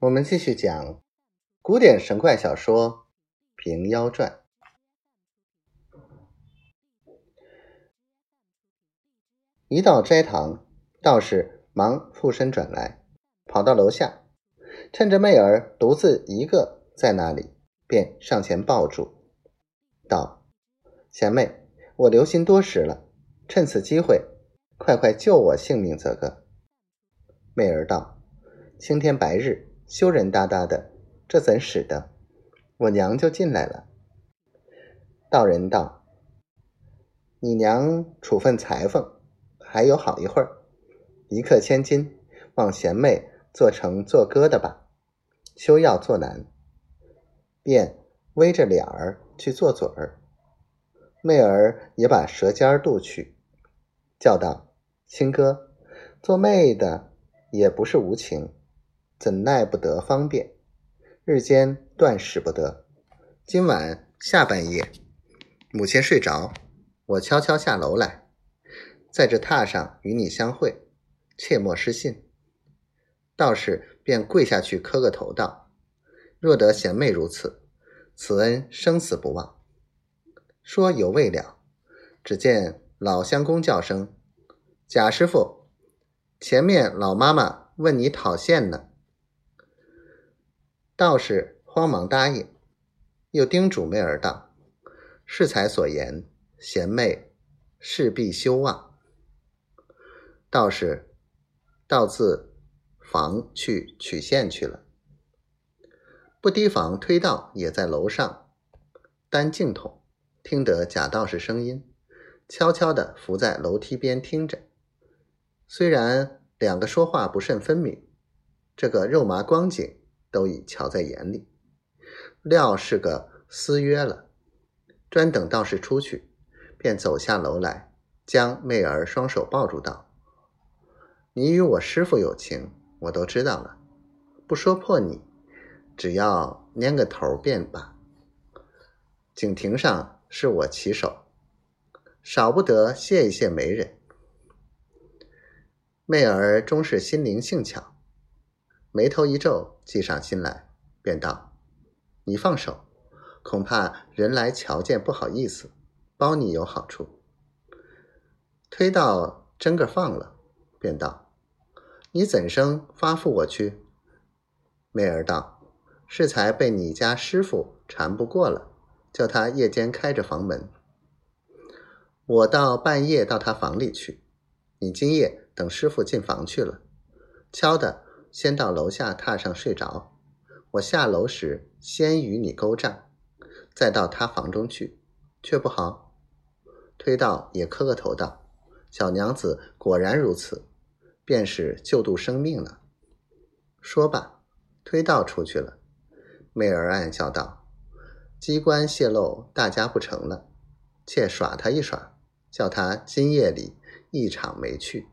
我们继续讲古典神怪小说《平妖传》。一到斋堂，道士忙附身转来，跑到楼下，趁着媚儿独自一个在那里，便上前抱住，道：“贤妹，我留心多时了，趁此机会，快快救我性命则个。”媚儿道：“青天白日。”羞人哒哒的，这怎使得？我娘就进来了。道人道：“你娘处分裁缝，还有好一会儿，一刻千金，望贤妹做成做歌的吧，休要做难。”便微着脸儿去做嘴儿。妹儿也把舌尖儿渡去，叫道：“亲哥，做妹的也不是无情。”怎奈不得方便，日间断使不得。今晚下半夜，母亲睡着，我悄悄下楼来，在这榻上与你相会，切莫失信。道士便跪下去磕个头道：“若得贤妹如此，此恩生死不忘。”说犹未了，只见老相公叫声：“贾师傅，前面老妈妈问你讨线呢。”道士慌忙答应，又叮嘱妹儿道：“适才所言，贤妹势必休忘。”道士到自房去取线去了。不提防推道也在楼上担镜筒，听得贾道士声音，悄悄地伏在楼梯边听着。虽然两个说话不甚分明，这个肉麻光景。都已瞧在眼里，料是个私约了。专等道士出去，便走下楼来，将媚儿双手抱住道：“你与我师傅有情，我都知道了，不说破你，只要拈个头便罢。景亭上是我起手，少不得谢一谢媒人。”媚儿终是心灵性巧。眉头一皱，计上心来，便道：“你放手，恐怕人来瞧见不好意思，包你有好处。”推到真个放了，便道：“你怎生发付我去？”媚儿道：“适才被你家师傅缠不过了，叫他夜间开着房门，我到半夜到他房里去。你今夜等师傅进房去了，敲的。”先到楼下榻上睡着，我下楼时先与你勾账，再到他房中去，却不好。推道也磕个头道：“小娘子果然如此，便是救度生命了。”说罢，推道出去了。媚儿暗笑道：“机关泄露，大家不成了，且耍他一耍，叫他今夜里一场没趣。”